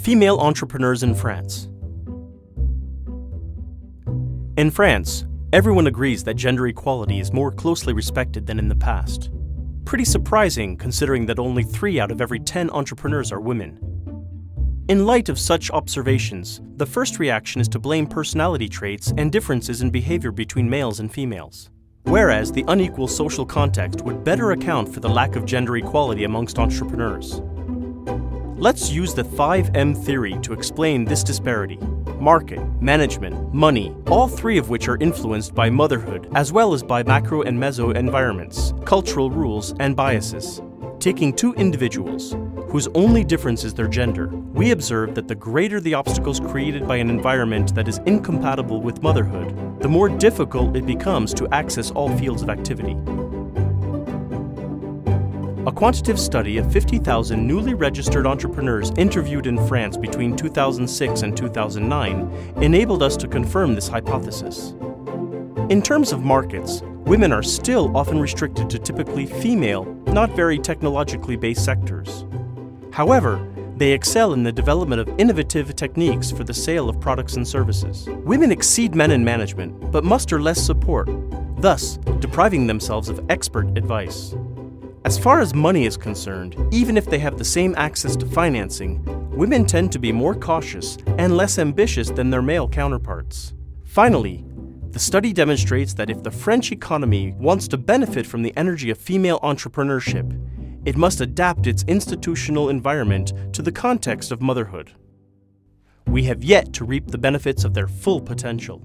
Female entrepreneurs in France. In France, everyone agrees that gender equality is more closely respected than in the past. Pretty surprising considering that only 3 out of every 10 entrepreneurs are women. In light of such observations, the first reaction is to blame personality traits and differences in behavior between males and females. Whereas the unequal social context would better account for the lack of gender equality amongst entrepreneurs. Let's use the 5M theory to explain this disparity. Market, management, money, all three of which are influenced by motherhood, as well as by macro and meso environments, cultural rules, and biases. Taking two individuals, whose only difference is their gender, we observe that the greater the obstacles created by an environment that is incompatible with motherhood, the more difficult it becomes to access all fields of activity. A quantitative study of 50,000 newly registered entrepreneurs interviewed in France between 2006 and 2009 enabled us to confirm this hypothesis. In terms of markets, women are still often restricted to typically female, not very technologically based sectors. However, they excel in the development of innovative techniques for the sale of products and services. Women exceed men in management, but muster less support, thus depriving themselves of expert advice. As far as money is concerned, even if they have the same access to financing, women tend to be more cautious and less ambitious than their male counterparts. Finally, the study demonstrates that if the French economy wants to benefit from the energy of female entrepreneurship, it must adapt its institutional environment to the context of motherhood. We have yet to reap the benefits of their full potential.